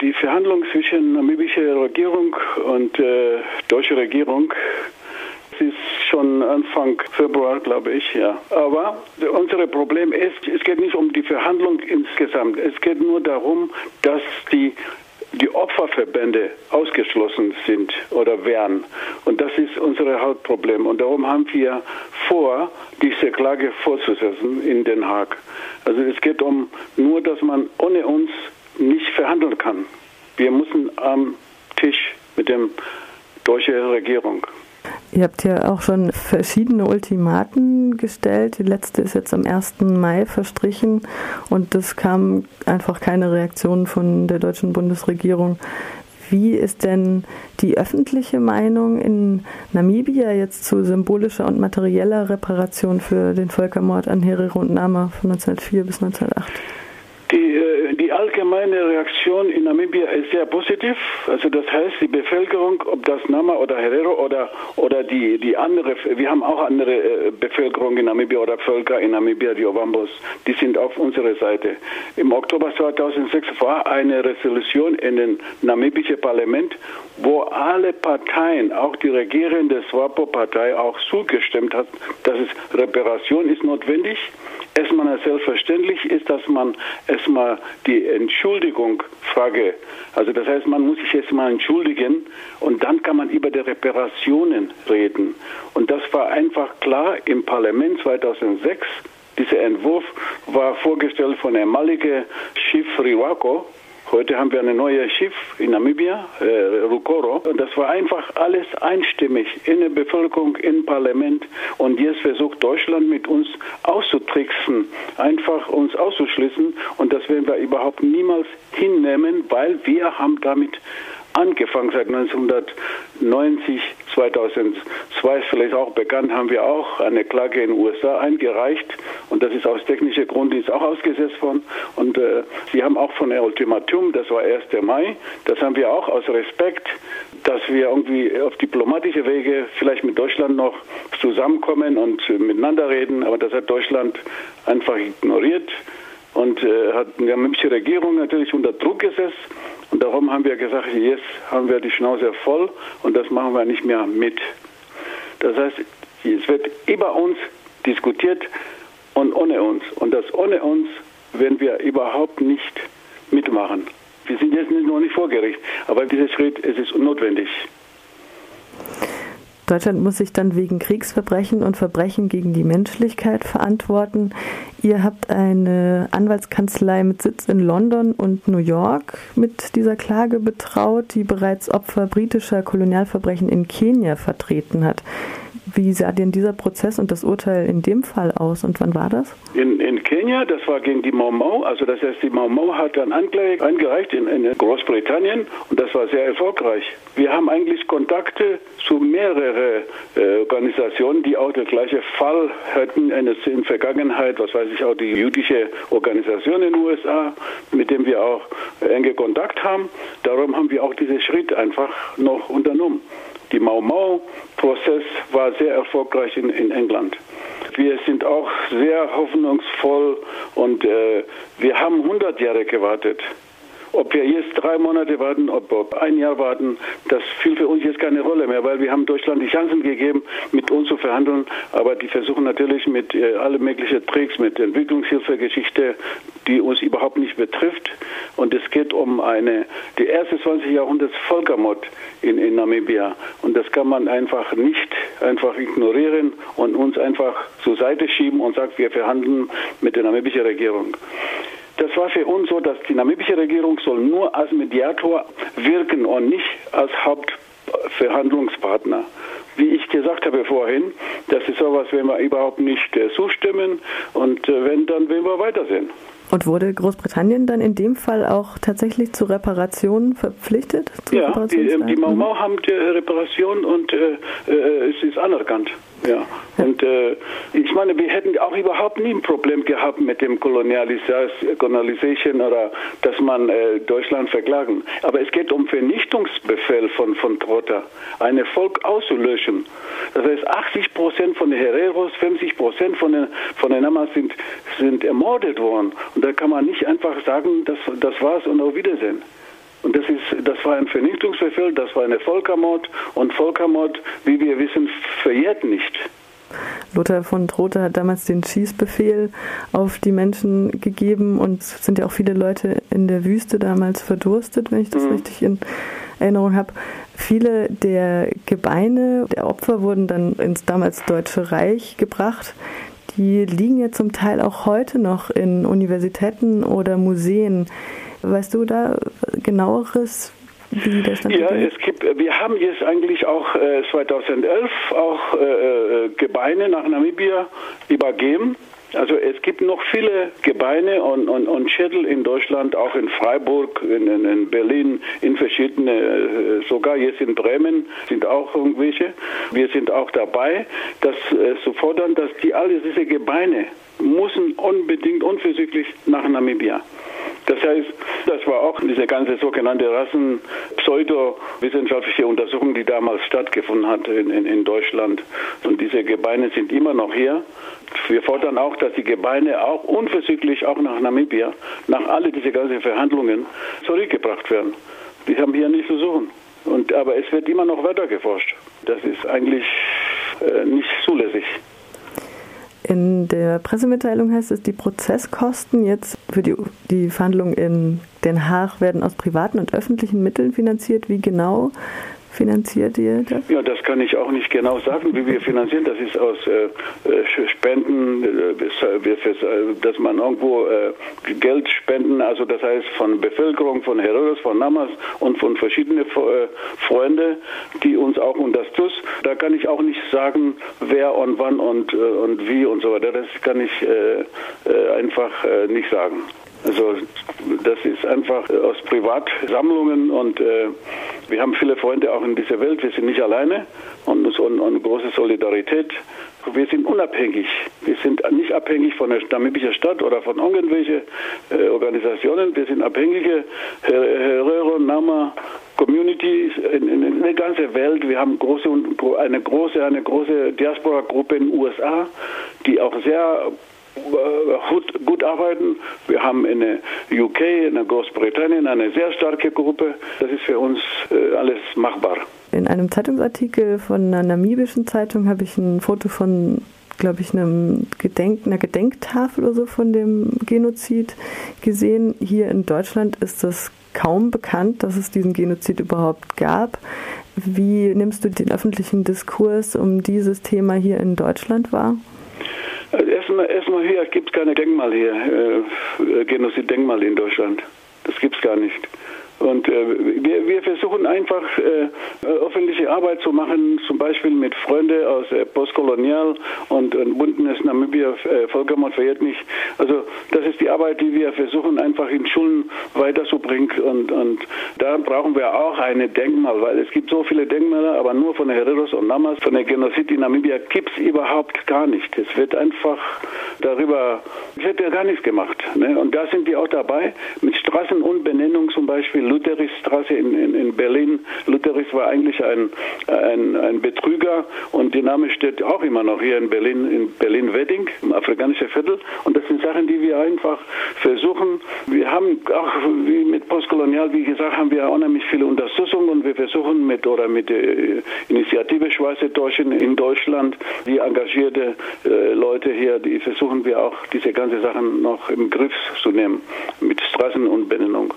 Die Verhandlungen zwischen namibischer Regierung und äh, deutscher Regierung ist schon Anfang Februar, glaube ich, ja. Aber unser Problem ist, es geht nicht um die Verhandlung insgesamt. Es geht nur darum, dass die die Opferverbände ausgeschlossen sind oder wären. Und das ist unser Hauptproblem. Und darum haben wir vor, diese Klage fortzusetzen in Den Haag. Also es geht um nur, dass man ohne uns nicht verhandeln kann. Wir müssen am Tisch mit der deutschen Regierung. Ihr habt ja auch schon verschiedene Ultimaten gestellt. Die letzte ist jetzt am 1. Mai verstrichen und es kam einfach keine Reaktion von der deutschen Bundesregierung. Wie ist denn die öffentliche Meinung in Namibia jetzt zu symbolischer und materieller Reparation für den Völkermord an Herero und Nama von 1904 bis 1908? Die, äh, allgemeine Reaktion in Namibia ist sehr positiv. Also das heißt, die Bevölkerung, ob das Nama oder Herero oder, oder die, die andere, wir haben auch andere äh, Bevölkerung in Namibia oder Völker in Namibia, die Ovambos, die sind auf unserer Seite. Im Oktober 2006 war eine Resolution in den namibischen Parlament, wo alle Parteien, auch die regierende SWAPO-Partei, auch zugestimmt hat, dass es Reparation ist notwendig erstmal selbstverständlich ist, dass man erstmal die Entschuldigung frage. Also das heißt, man muss sich erstmal entschuldigen und dann kann man über die Reparationen reden. Und das war einfach klar im Parlament 2006. Dieser Entwurf war vorgestellt von ehemaligen Schiff Riwako, Heute haben wir ein neues Schiff in Namibia, äh, Rukoro. Und das war einfach alles einstimmig in der Bevölkerung, im Parlament. Und jetzt versucht Deutschland mit uns auszutricksen, einfach uns auszuschließen. Und das werden wir überhaupt niemals hinnehmen, weil wir haben damit angefangen seit 1990, 2002 ist vielleicht auch bekannt, haben wir auch eine Klage in den USA eingereicht. Und das ist aus technischer Grund ist auch ausgesetzt worden. Und äh, sie haben auch von der Ultimatum, das war 1. Mai, das haben wir auch aus Respekt, dass wir irgendwie auf diplomatische Wege vielleicht mit Deutschland noch zusammenkommen und miteinander reden, aber das hat Deutschland einfach ignoriert und äh, hat die namibische Regierung natürlich unter Druck gesetzt und darum haben wir gesagt, jetzt haben wir die Schnauze voll und das machen wir nicht mehr mit. Das heißt, es wird über uns diskutiert und ohne uns. Und das ohne uns werden wir überhaupt nicht mitmachen. Wir sind jetzt noch nicht vor Gericht, aber dieser Schritt es ist notwendig. Deutschland muss sich dann wegen Kriegsverbrechen und Verbrechen gegen die Menschlichkeit verantworten. Ihr habt eine Anwaltskanzlei mit Sitz in London und New York mit dieser Klage betraut, die bereits Opfer britischer Kolonialverbrechen in Kenia vertreten hat. Wie sah denn dieser Prozess und das Urteil in dem Fall aus und wann war das? In, in Kenia, das war gegen die Mau Mau, also das heißt, die Mau Mau hat dann Anklage eingereicht in, in Großbritannien und das war sehr erfolgreich. Wir haben eigentlich Kontakte zu mehreren äh, Organisationen, die auch den gleichen Fall hatten in der Vergangenheit, was weiß ich, auch die jüdische Organisation in den USA, mit dem wir auch enge Kontakt haben. Darum haben wir auch diesen Schritt einfach noch unternommen. Die Mau Mau-Prozess war sehr erfolgreich in, in, England. Wir sind auch sehr hoffnungsvoll und äh, wir haben 100 Jahre gewartet. Ob wir jetzt drei Monate warten, ob, ob ein Jahr warten, das spielt für uns jetzt keine Rolle mehr, weil wir haben Deutschland die Chancen gegeben, mit uns zu verhandeln, aber die versuchen natürlich mit äh, alle möglichen Tricks, mit Entwicklungshilfegeschichte, die uns überhaupt nicht betrifft. Und es geht um eine, die erste 20 Jahrhunderts Völkermord in, in Namibia. Und das kann man einfach nicht einfach ignorieren und uns einfach zur Seite schieben und sagt, wir verhandeln mit der namibischen Regierung. Das war für uns so, dass die namibische Regierung soll nur als Mediator wirken und nicht als Hauptverhandlungspartner. Wie ich gesagt habe vorhin, das ist sowas, wenn wir überhaupt nicht äh, zustimmen und äh, wenn, dann werden wir weitersehen. Und wurde Großbritannien dann in dem Fall auch tatsächlich zu Reparationen verpflichtet? ja, die, die Mau Mau haben die Reparation und äh, äh, es ist anerkannt. Ja, und äh, ich meine, wir hätten auch überhaupt nie ein Problem gehabt mit dem Kolonialisation oder dass man äh, Deutschland verklagen. Aber es geht um Vernichtungsbefehl von, von Trotter, ein Volk auszulöschen. Das heißt, 80 Prozent von den Hereros, 50 Prozent von den, von den Namas sind, sind ermordet worden. Und da kann man nicht einfach sagen, das, das war's und auf Wiedersehen. Und das ist, das war ein Vernichtungsbefehl, das war eine Völkermord und Völkermord, wie wir wissen, verjährt nicht. Lothar von Trotha hat damals den Schießbefehl auf die Menschen gegeben und es sind ja auch viele Leute in der Wüste damals verdurstet, wenn ich das mhm. richtig in Erinnerung habe. Viele der Gebeine der Opfer wurden dann ins damals Deutsche Reich gebracht. Die liegen ja zum Teil auch heute noch in Universitäten oder Museen. Weißt du da genaueres, wie der Stand Ja, es gibt, wir haben jetzt eigentlich auch äh, 2011 auch äh, äh, Gebeine nach Namibia übergeben. Also es gibt noch viele Gebeine und, und, und Schädel in Deutschland, auch in Freiburg, in, in, in Berlin, in verschiedene, äh, sogar jetzt in Bremen sind auch irgendwelche. Wir sind auch dabei, das äh, zu fordern, dass die alle diese Gebeine müssen unbedingt unversüglich nach Namibia. Das heißt, das war auch diese ganze sogenannte Rassen-pseudo-wissenschaftliche Untersuchung, die damals stattgefunden hat in, in, in Deutschland. Und diese Gebeine sind immer noch hier. Wir fordern auch, dass die Gebeine auch unverzüglich auch nach Namibia, nach all diese ganzen Verhandlungen zurückgebracht werden. Die haben hier nichts zu suchen. Und, aber es wird immer noch weiter geforscht. Das ist eigentlich äh, nicht zulässig. In der Pressemitteilung heißt es, die Prozesskosten jetzt für die, die Verhandlungen in Den Haag werden aus privaten und öffentlichen Mitteln finanziert. Wie genau finanziert ihr das? Ja, das kann ich auch nicht genau sagen, wie wir finanzieren. Das ist aus äh, äh Spenden, äh, dass man irgendwo äh, Geld spenden, also das heißt von Bevölkerung, von Herodes, von Namas und von verschiedenen äh, Freunden, die uns auch unterstützen. Da kann ich auch nicht sagen, wer und wann und, äh, und wie und so weiter. Das kann ich einfach nicht sagen. Also das ist einfach aus Privatsammlungen und äh, wir haben viele Freunde auch in dieser Welt. Wir sind nicht alleine und, und, und große Solidarität. Wir sind unabhängig. Wir sind nicht abhängig von der namibischen Stadt oder von irgendwelchen äh, Organisationen. Wir sind abhängige Herero, Nama, Communities in, in, in, der ganzen Welt. Wir haben große, eine große, eine große Diaspora-Gruppe in den USA, die auch sehr gut, gut arbeiten. Wir haben in der UK, in der Großbritannien eine sehr starke Gruppe. Das ist für uns äh, alles machbar. In einem Zeitungsartikel von einer namibischen Zeitung habe ich ein Foto von glaube ich, einem Gedenk, einer Gedenktafel oder so von dem Genozid gesehen. Hier in Deutschland ist das kaum bekannt, dass es diesen Genozid überhaupt gab. Wie nimmst du den öffentlichen Diskurs um dieses Thema hier in Deutschland wahr? Also erstmal, erstmal hier gibt es keine Denkmal hier, äh, Genozid-Denkmal in Deutschland. Das gibt es gar nicht. Und äh, wir, wir versuchen einfach äh, öffentliche Arbeit zu machen, zum Beispiel mit Freunden aus äh, Postkolonial und, und Bündnis Namibia äh, Völkermord verjährt nicht. Also das ist die Arbeit, die wir versuchen einfach in Schulen weiterzubringen und, und da brauchen wir auch eine Denkmal, weil es gibt so viele Denkmäler, aber nur von Hereros und Namas, von der Genozid in Namibia gibt es überhaupt gar nicht. Es wird einfach darüber, es wird ja gar nichts gemacht. Ne? Und da sind die auch dabei, mit Straßen und Benennung zum Beispiel Lutherisstraße in, in, in Berlin. Lutheris war eigentlich ein, ein, ein Betrüger und der Name steht auch immer noch hier in Berlin, in Berlin-Wedding, im afrikanischen Viertel. Und das sind Sachen, die wir einfach versuchen. Wir haben auch wie mit Postkolonial, wie gesagt, haben wir unheimlich viele Unterstützung und wir versuchen mit oder mit der Initiative Schweizer Deutschen in Deutschland, die engagierte äh, Leute hier, die versuchen wir auch diese ganzen Sachen noch im Griff zu nehmen mit Straßen und Benennung.